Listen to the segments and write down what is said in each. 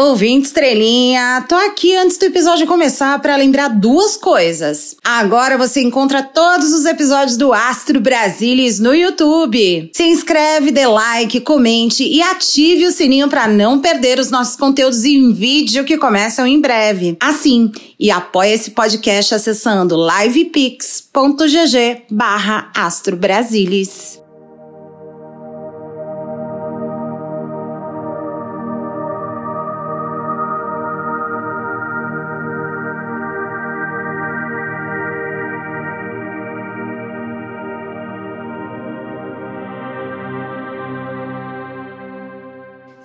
Ouvinte estrelinha, tô aqui antes do episódio começar para lembrar duas coisas. Agora você encontra todos os episódios do Astro Brasilis no YouTube. Se inscreve, dê like, comente e ative o sininho para não perder os nossos conteúdos em vídeo que começam em breve. Assim, e apoia esse podcast acessando livepix.gg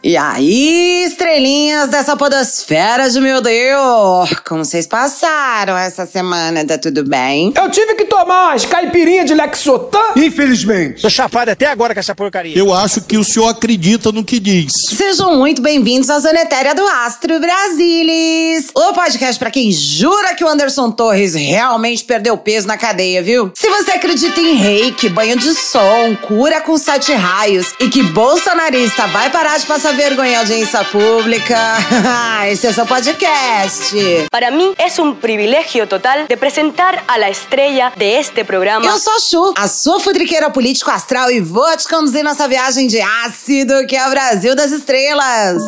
E aí, estrelinhas dessa podosfera de meu Deus! Como vocês passaram essa semana? Tá tudo bem? Eu tive que tomar umas caipirinhas de Lexotan. Infelizmente. Tô chapado até agora com essa porcaria. Eu acho que o senhor acredita no que diz. Sejam muito bem-vindos à Zona Etérea do Astro Brasilis. O podcast para quem jura que o Anderson Torres realmente perdeu peso na cadeia, viu? Se você acredita em reiki, banho de som, cura com sete raios e que bolsonarista vai parar de passar vergonha audiência pública, esse é o seu podcast. Para mí es un privilegio total de presentar a la estrella de este programa. Eu sou a Chu, a sua futriqueira político astral e vou te conduzir nessa viagem de ácido que é o Brasil das estrelas.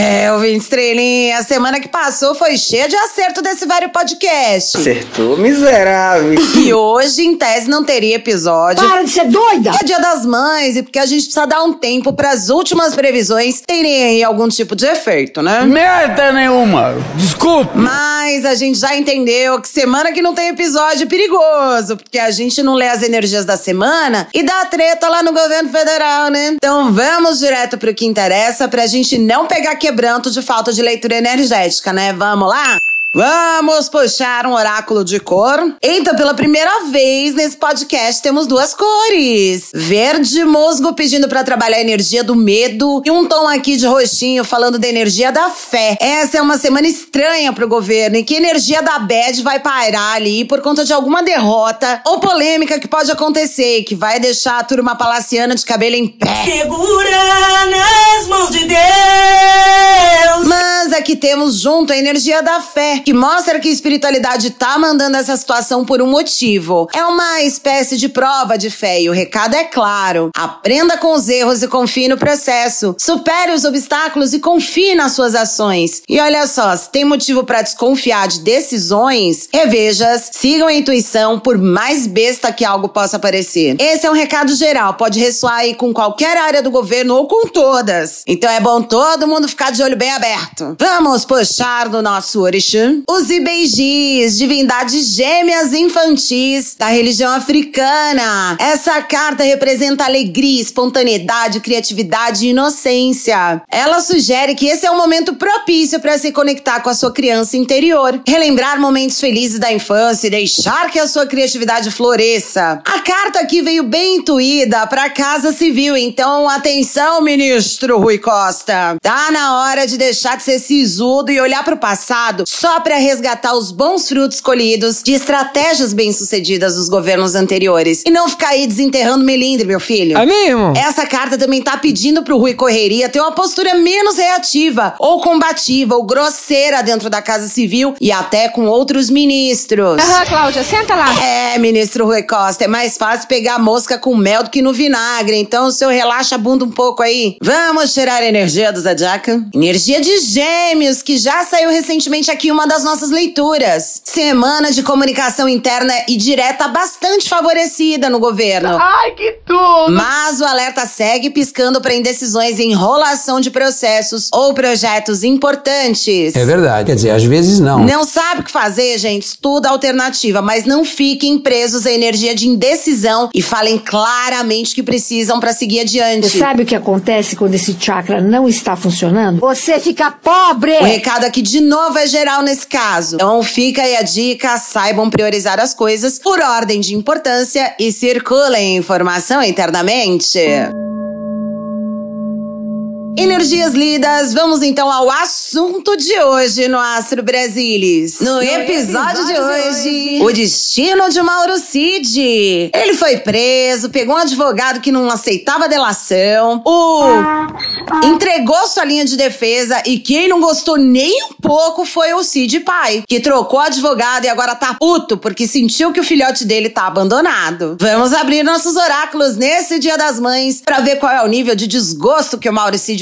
É, ouvinte estrelinha, a semana que passou foi cheia de acerto desse vário podcast. Acertou, miserável. E hoje, em tese, não teria episódio. Para de ser doida! É dia das mães e porque a gente precisa dar um tempo para as últimas previsões terem aí algum tipo de efeito, né? Merda nenhuma. Desculpa. Mas a gente já entendeu que semana que não tem episódio é perigoso, porque a gente não lê as energias da semana e dá treta lá no governo federal, né? Então vamos direto pro que interessa pra gente não pegar quebranto de falta de leitura energética, né? Vamos lá? Vamos puxar um oráculo de cor. Eita, pela primeira vez nesse podcast temos duas cores: verde musgo pedindo para trabalhar a energia do medo e um tom aqui de roxinho falando da energia da fé. Essa é uma semana estranha pro governo e que energia da bad vai pairar ali por conta de alguma derrota ou polêmica que pode acontecer e que vai deixar a turma palaciana de cabelo em pé. Segura nas mãos de Deus. Mas aqui temos junto a energia da fé, que mostra que a espiritualidade tá mandando essa situação por um motivo. É uma espécie de prova de fé e o recado é claro. Aprenda com os erros e confie no processo. Supere os obstáculos e confie nas suas ações. E olha só, se tem motivo para desconfiar de decisões, reveja-as, sigam a intuição, por mais besta que algo possa parecer. Esse é um recado geral, pode ressoar aí com qualquer área do governo ou com todas. Então é bom todo mundo ficar de olho bem aberto. Vamos puxar do nosso orixá os Ibeijis, divindades gêmeas infantis da religião africana. Essa carta representa alegria, espontaneidade, criatividade e inocência. Ela sugere que esse é um momento propício para se conectar com a sua criança interior, relembrar momentos felizes da infância e deixar que a sua criatividade floresça. A carta aqui veio bem intuída para a Casa Civil, então atenção, ministro Rui Costa. Tá na hora de deixar de ser sisudo e olhar para o passado só para resgatar os bons frutos colhidos de estratégias bem-sucedidas dos governos anteriores. E não ficar aí desenterrando melindre, meu filho. É mesmo? Essa carta também tá pedindo pro Rui Correria ter uma postura menos reativa, ou combativa, ou grosseira dentro da Casa Civil e até com outros ministros. Aham, Cláudia, senta lá. É, ministro Rui Costa, é mais fácil pegar mosca com mel do que no vinagre, então o senhor relaxa a bunda um pouco aí. Vamos tirar a energia do Zodiaca? Energia de gêmeos, que já saiu recentemente aqui uma das nossas leituras. Semana de comunicação interna e direta bastante favorecida no governo. Ai, que tudo. Mas o alerta segue piscando para indecisões e enrolação de processos ou projetos importantes. É verdade. Quer dizer, às vezes não. Não sabe o que fazer, gente? Estuda a alternativa, mas não fiquem presos à energia de indecisão e falem claramente que precisam para seguir adiante. Você sabe o que acontece quando esse chakra não está funcionando? Você fica pobre! O recado aqui de novo é geral nesse caso. Então fica aí a dica, saibam priorizar as coisas por ordem de importância e circulem informação internamente. Energias lidas, vamos então ao assunto de hoje no Astro Brasilis. No, episódio, de, hoje, o destino de Mauro Cid. Ele foi preso, pegou um advogado que não aceitava delação. O entregou sua linha de defesa e quem não gostou nem um pouco foi o Cid pai, que trocou advogado e agora tá puto porque sentiu que o filhote dele tá abandonado. Vamos abrir nossos oráculos nesse Dia das Mães pra ver qual é o nível de desgosto que o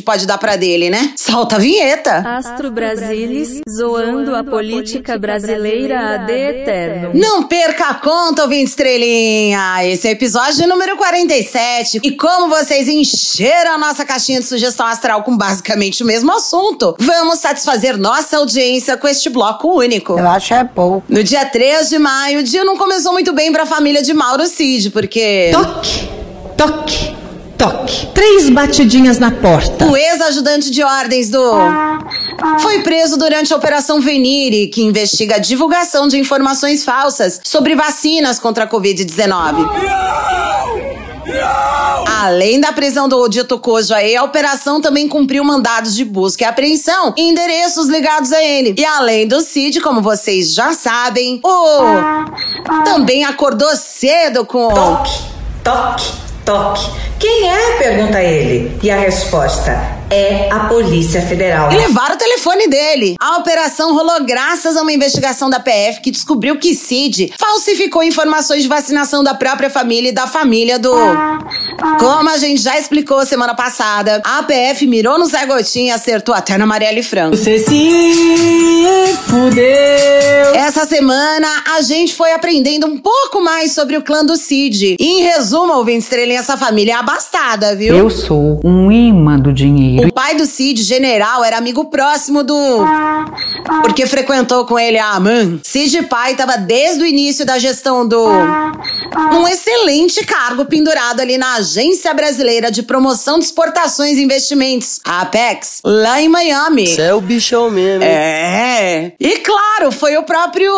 Pode dar pra dele, né? Solta a vinheta. Astro Brasilis, zoando a política brasileira AD eterno. Não perca a conta, ouvinte estrelinha! Esse é o episódio número 47. E como vocês encheram a nossa caixinha de sugestão astral com basicamente o mesmo assunto, vamos satisfazer nossa audiência com este bloco único. Eu acho é pouco. No dia 3 de maio, o dia não começou muito bem pra família de Mauro Cid, porque. Toque, toque, toque. Três batidinhas na porta. O ex-ajudante de ordens do. Foi preso durante a Operação Venire, que investiga a divulgação de informações falsas sobre vacinas contra a Covid-19. Além da prisão do dito Cojo aí, a operação também cumpriu mandados de busca e apreensão em endereços ligados a ele. E além do Cid, como vocês já sabem, o também acordou cedo com Toque, toque, toque. Quem é? Pergunta ele. E a resposta é a Polícia Federal. E levaram o telefone dele. A operação rolou graças a uma investigação da PF que descobriu que Cid falsificou informações de vacinação da própria família e da família do. Como a gente já explicou semana passada, a PF mirou no Zé Gotinha e acertou até na Marielle Franco. Você se fudeu. Essa semana a gente foi aprendendo um pouco mais sobre o clã do Cid. E, em resumo, ouvinte estrelinha, essa família é abastada, viu? Eu sou um imã do dinheiro. O pai do Cid, general, era amigo próximo do. Porque frequentou com ele a Aman. Cid pai tava desde o início da gestão do. Um excelente cargo pendurado ali na Agência Brasileira de Promoção de Exportações e Investimentos, a Apex, lá em Miami. É o bichão mesmo. hein? É. E claro, foi o próprio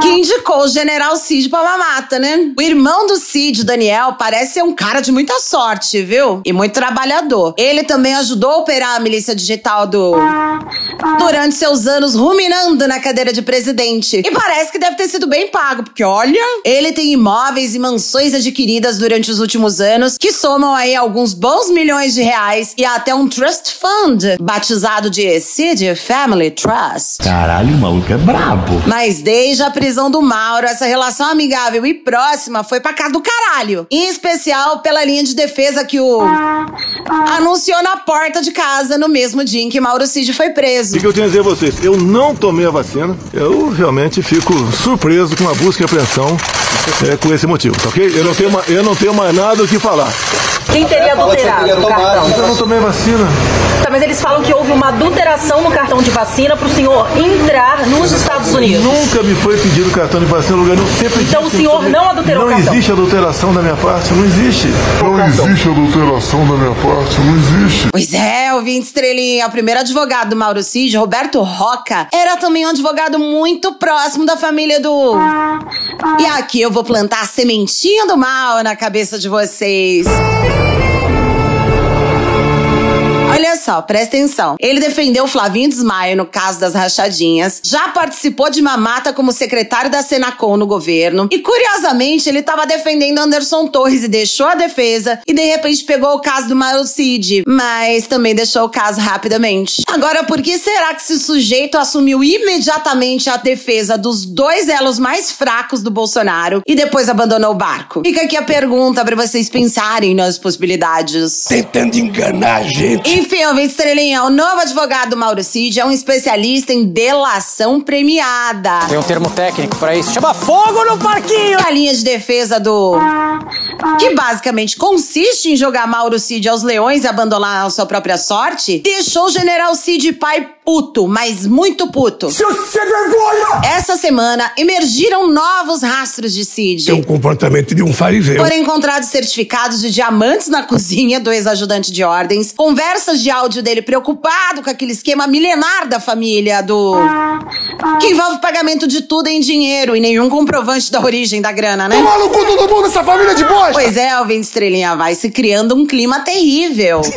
que indicou o general Cid pra mamata, né? O irmão do Cid, Daniel, parece ser um cara de muita sorte, viu? E muito trabalhador. Ele também ajudou a operar a milícia digital do. Durante seus anos ruminando na cadeira de presidente. E parece que deve ter sido bem pago, porque olha, ele tem imóveis e mansões adquiridas durante os últimos anos que somam aí alguns bons milhões de reais e até um trust fund batizado de Cid Family Trust. Caralho, o maluco é brabo. Mas desde a prisão do Mauro, essa relação amigável e próxima foi pra casa do caralho. Em especial pela linha de defesa que o anunciou na porta de casa no mesmo dia em que Mauro Cid foi preso. O que eu tenho a dizer a vocês? Eu não tomei a vacina. Eu realmente fico surpreso com a busca e apreensão é, com esse motivo, tá ok? Eu não tenho, ma- eu não tenho mais nada o que falar. Quem teria adulterado o cartão? Eu não tomei vacina. Tá, mas eles falam que houve uma adulteração no cartão de vacina para o senhor entrar nos Estados Unidos. Nunca me foi pedido cartão de vacina em lugar nenhum. Sempre Então disse o senhor não adulterou o Não cartão? existe adulteração da minha parte, não existe. Não existe adulteração da minha parte, não existe. Pois é, ouvinte estrelinha, o primeiro advogado do Mauro Cid, Roberto Roca, era também um advogado muito próximo da família do. E aqui eu vou plantar a sementinha do mal na cabeça de vocês. Olha só, presta atenção. Ele defendeu Flavinho Desmaio no caso das rachadinhas, já participou de mamata como secretário da Senacom no governo, e curiosamente ele estava defendendo Anderson Torres e deixou a defesa, e de repente pegou o caso do Mauro Cid, mas também deixou o caso rapidamente. Agora, por que será que esse sujeito assumiu imediatamente a defesa dos dois elos mais fracos do Bolsonaro e depois abandonou o barco? Fica aqui a pergunta para vocês pensarem nas possibilidades. Tentando enganar a gente. Enfim, ouvinte estrelinha, o novo advogado Mauro Cid é um especialista em delação premiada. Tem um termo técnico pra isso. Chama fogo no parquinho! A linha de defesa do. Que basicamente consiste em jogar Mauro Cid aos leões e abandonar a sua própria sorte, deixou o general Cid pai puto, mas muito puto. Seu sem vergonha! Essa semana emergiram novos rastros de Cid. Tem um comportamento de um fariseu. Foram encontrados certificados de diamantes na cozinha do ex-ajudante de ordens, conversas de áudio dele preocupado com aquele esquema milenar da família do. que envolve pagamento de tudo em dinheiro e nenhum comprovante da origem da grana, né? Toma no cu todo mundo essa família de bosta! Pois é, Alvin Estrelinha, vai se criando um clima terrível.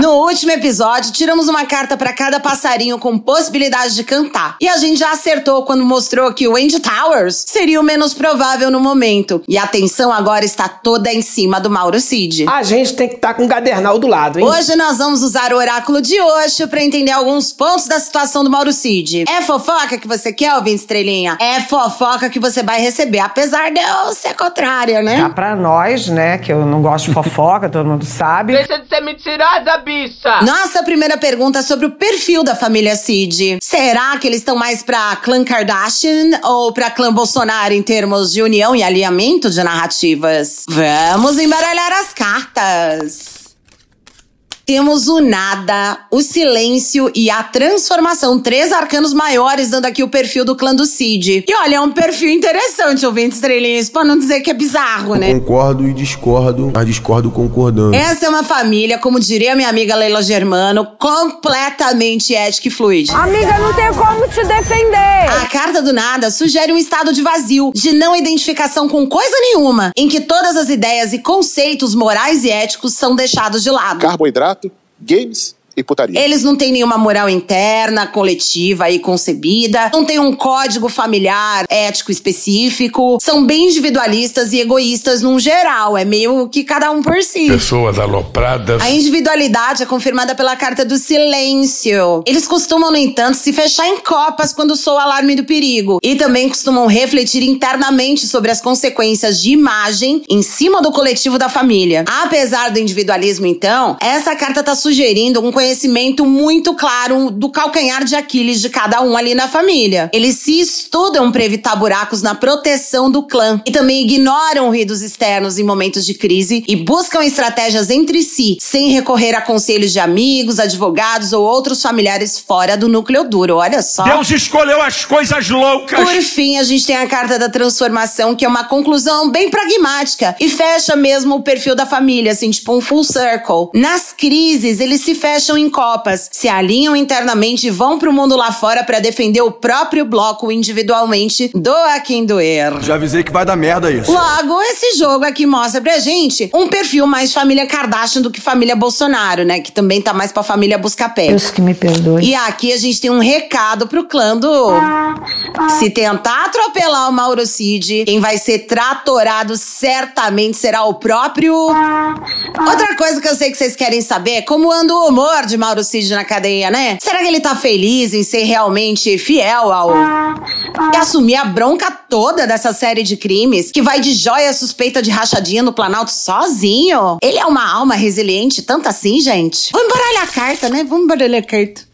No último episódio, tiramos uma carta para cada passarinho com possibilidade de cantar. E a gente já acertou quando mostrou que o Andy Towers seria o menos provável no momento. E a atenção agora está toda em cima do Mauro Cid. A gente tem que estar tá com o cadernal do lado, hein? Hoje nós vamos usar o oráculo de Osho para entender alguns pontos da situação do Mauro Cid. É fofoca que você quer, ouvir, estrelinha? É fofoca que você vai receber, apesar de eu ser contrária, né? Tá pra nós, né, que eu não gosto de fofoca, todo mundo sabe. Deixa de ser mentirosa, bicha! Nossa primeira pergunta é sobre o perfil da família Cid. Será que eles estão mais pra clã Kardashian ou pra clã Bolsonaro em termos de união e alinhamento de narrativas? Vamos embaralhar as cartas. Temos o nada, o silêncio e a transformação. Três arcanos maiores dando aqui o perfil do clã do Cid. E olha, é um perfil interessante, ouvinte estrelinhas, pra não dizer que é bizarro, né? Concordo e discordo, mas discordo concordando. Essa é uma família, como diria minha amiga Leila Germano, completamente ética e fluida. Amiga, não tem como te defender. A carta do nada sugere um estado de vazio, de não identificação com coisa nenhuma, em que todas as ideias e conceitos morais e éticos são deixados de lado. Carboidrato games e putaria. Eles não têm nenhuma moral interna, coletiva e concebida, não tem um código familiar ético específico, são bem individualistas e egoístas num geral, é meio que cada um por si. Pessoas alopradas. A individualidade é confirmada pela carta do silêncio. Eles costumam, no entanto, se fechar em copas quando soa o alarme do perigo e também costumam refletir internamente sobre as consequências de imagem em cima do coletivo da família. Apesar do individualismo, então, essa carta tá sugerindo um conhecimento muito claro do calcanhar de Aquiles de cada um ali na família. Eles se estudam para evitar buracos na proteção do clã e também ignoram ruídos externos em momentos de crise e buscam estratégias entre si, sem recorrer a conselhos de amigos, advogados ou outros familiares fora do núcleo duro. Olha só. Deus escolheu as coisas loucas. Por fim, a gente tem a carta da transformação, que é uma conclusão bem pragmática e fecha mesmo o perfil da família, assim, tipo um full circle. Nas crises, eles se fecham em copas, se alinham internamente e vão pro mundo lá fora para defender o próprio bloco individualmente, doa quem doer. Já avisei que vai dar merda isso. Logo, esse jogo aqui mostra pra gente um perfil mais família Kardashian do que família Bolsonaro, né? Que também tá mais pra família Buscapé. Deus que me perdoe. E aqui a gente tem um recado pro clã do... Se tentar atropelar o Mauro Cid, quem vai ser tratorado certamente será o próprio... Outra coisa que eu sei que vocês querem saber é como anda o humor de Mauro Cid na cadeia, né? Será que ele tá feliz em ser realmente fiel ao. e assumir a bronca toda dessa série de crimes? Que vai de joia suspeita de rachadinha no Planalto sozinho? Ele é uma alma resiliente, tanto assim, gente? Vamos embaralhar a carta, né? Vamos embaralhar a carta.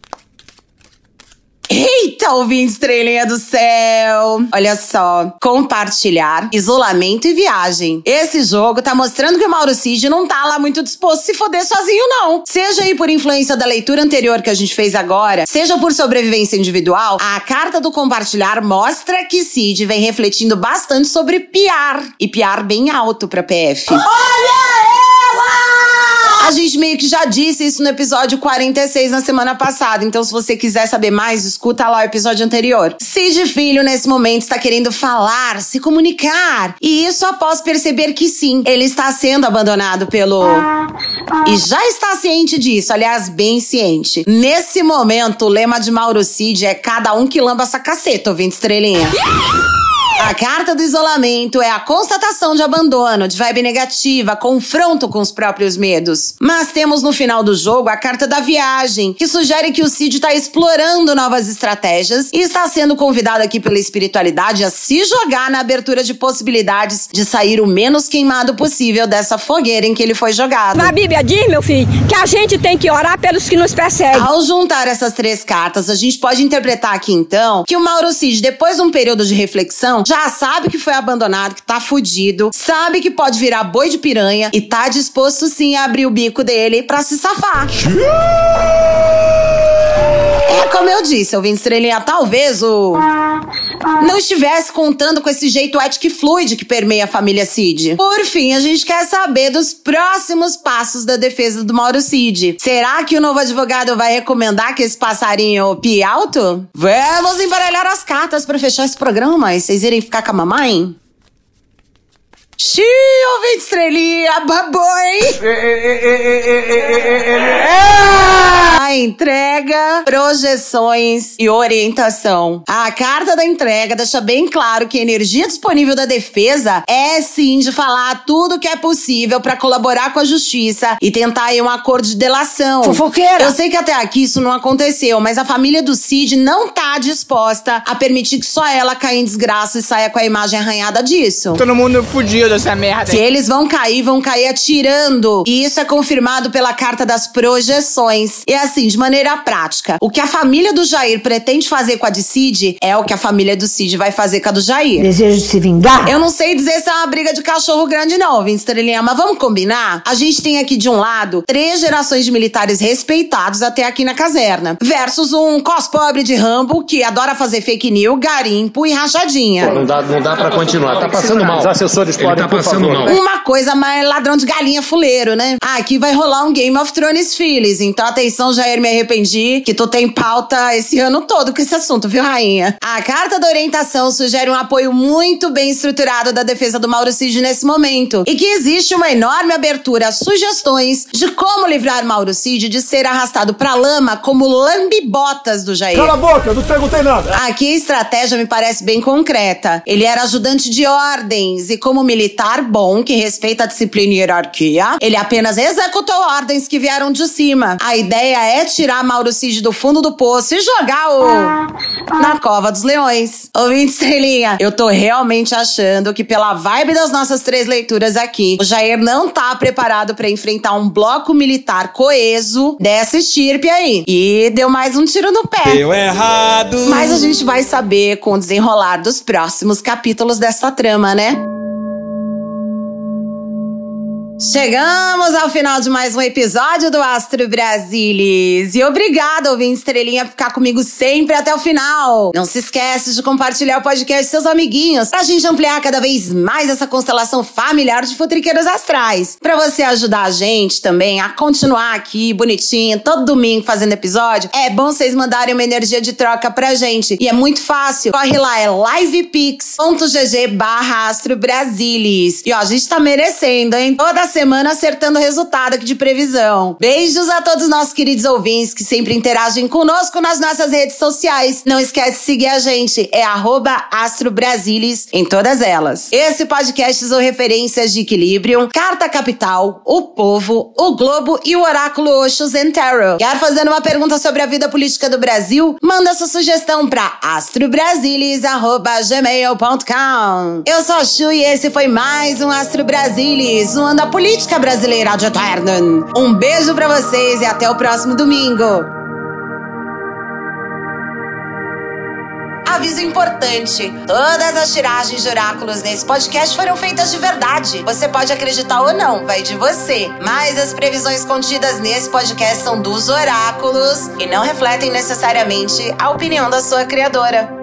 Eita, ouvinte estrelinha do céu! Olha só, compartilhar, isolamento e viagem. Esse jogo tá mostrando que o Mauro Cid não tá lá muito disposto a se foder sozinho, não. Seja aí por influência da leitura anterior que a gente fez agora, seja por sobrevivência individual, a carta do compartilhar mostra que Cid vem refletindo bastante sobre piar. E piar bem alto pra PF. Olha! A gente meio que já disse isso no episódio 46 na semana passada, então se você quiser saber mais, escuta lá o episódio anterior. Cid Filho, nesse momento, está querendo falar, se comunicar. E isso após perceber que sim, ele está sendo abandonado pelo. E já está ciente disso, aliás, bem ciente. Nesse momento, o lema de Mauro Cid é cada um que lamba essa caceta, ouvinte estrelinha. A carta do isolamento é a constatação de abandono, de vibe negativa, confronto com os próprios medos. Mas temos no final do jogo a carta da viagem, que sugere que o Cid está explorando novas estratégias e está sendo convidado aqui pela espiritualidade a se jogar na abertura de possibilidades de sair o menos queimado possível dessa fogueira em que ele foi jogado. Na Bíblia diz, meu filho, que a gente tem que orar pelos que nos perseguem. Ao juntar essas três cartas, a gente pode interpretar aqui então que o Mauro Cid, depois de um período de reflexão, já sabe que foi abandonado, que tá fudido, sabe que pode virar boi de piranha e tá disposto sim a abrir o bico dele pra se safar. É como eu disse, eu vim estrelinha, talvez o. Não estivesse contando com esse jeito ético e fluide que permeia a família Cid. Por fim, a gente quer saber dos próximos passos da defesa do Mauro Cid. Será que o novo advogado vai recomendar que esse passarinho pie alto? Vamos embaralhar as cartas para fechar esse programa e vocês irem ficar com a mamãe? Xiii, ouvinte estrelinha, baboi! Entrega, projeções e orientação. A carta da entrega deixa bem claro que a energia disponível da defesa é sim de falar tudo que é possível para colaborar com a justiça e tentar aí um acordo de delação. Fofoqueira! Eu sei que até aqui isso não aconteceu, mas a família do Cid não tá disposta a permitir que só ela caia em desgraça e saia com a imagem arranhada disso. Todo mundo fudiu dessa merda. Se eles vão cair, vão cair atirando. E isso é confirmado pela carta das projeções. E assim, de maneira prática, o que a família do Jair pretende fazer com a de Cid é o que a família do Cid vai fazer com a do Jair. Desejo de se vingar? Eu não sei dizer se é uma briga de cachorro grande, não, Estrelinha, mas vamos combinar? A gente tem aqui de um lado três gerações de militares respeitados até aqui na caserna, versus um cos-pobre de Rambo que adora fazer fake news, garimpo e rachadinha. Não dá, não dá pra continuar. Tá passando mal. Os assessores Ele podem, tá por passando favor. mal. Uma coisa mais ladrão de galinha fuleiro, né? Ah, aqui vai rolar um Game of Thrones Phillies. Então, atenção, Jair, me arrependi que tu tem pauta esse ano todo com esse assunto, viu, rainha? A carta da orientação sugere um apoio muito bem estruturado da defesa do Mauro Cid nesse momento. E que existe uma enorme abertura a sugestões de como livrar Mauro Cid de ser arrastado pra lama como lambibotas do Jair. Cala a boca, não perguntei nada. Aqui a estratégia me parece bem concreta. Ele era ajudante de ordens e, como militar bom, que respeita a disciplina e hierarquia, ele apenas executou ordens que vieram de cima. A ideia é tirar Mauro Cid do fundo do poço e jogar o. na cova dos leões. Ouvinte estrelinha, eu tô realmente achando que, pela vibe das nossas três leituras aqui, o Jair não tá preparado pra enfrentar um bloco militar coeso dessa estirpe aí. E deu mais um tiro no pé. Deu errado. Mas a gente vai saber com o desenrolar dos próximos capítulos dessa trama, né? Chegamos ao final de mais um episódio do Astro Brasilis. E obrigada, ouvinte estrelinha, por ficar comigo sempre até o final. Não se esquece de compartilhar o podcast com seus amiguinhos pra gente ampliar cada vez mais essa constelação familiar de futriqueiros astrais. Pra você ajudar a gente também a continuar aqui bonitinho, todo domingo fazendo episódio, é bom vocês mandarem uma energia de troca pra gente. E é muito fácil. Corre lá, é livepix.gg barra Astro Brasilis. E ó, a gente tá merecendo, hein? Toda semana acertando o resultado aqui de previsão. Beijos a todos os nossos queridos ouvintes que sempre interagem conosco nas nossas redes sociais. Não esquece de seguir a gente, é arroba Astro Brasilis em todas elas. Esse podcast são referências de equilíbrio, Carta Capital, O Povo, O Globo e o Oráculo Oxus and Tarot. Quer fazer uma pergunta sobre a vida política do Brasil? Manda sua sugestão para astrobrasilis.gmail.com Eu sou a Chu e esse foi mais um Astro Brasilis, um ano da política brasileira de eterno. Um beijo pra vocês e até o próximo domingo. Aviso importante: todas as tiragens de oráculos nesse podcast foram feitas de verdade. Você pode acreditar ou não, vai de você. Mas as previsões contidas nesse podcast são dos oráculos e não refletem necessariamente a opinião da sua criadora.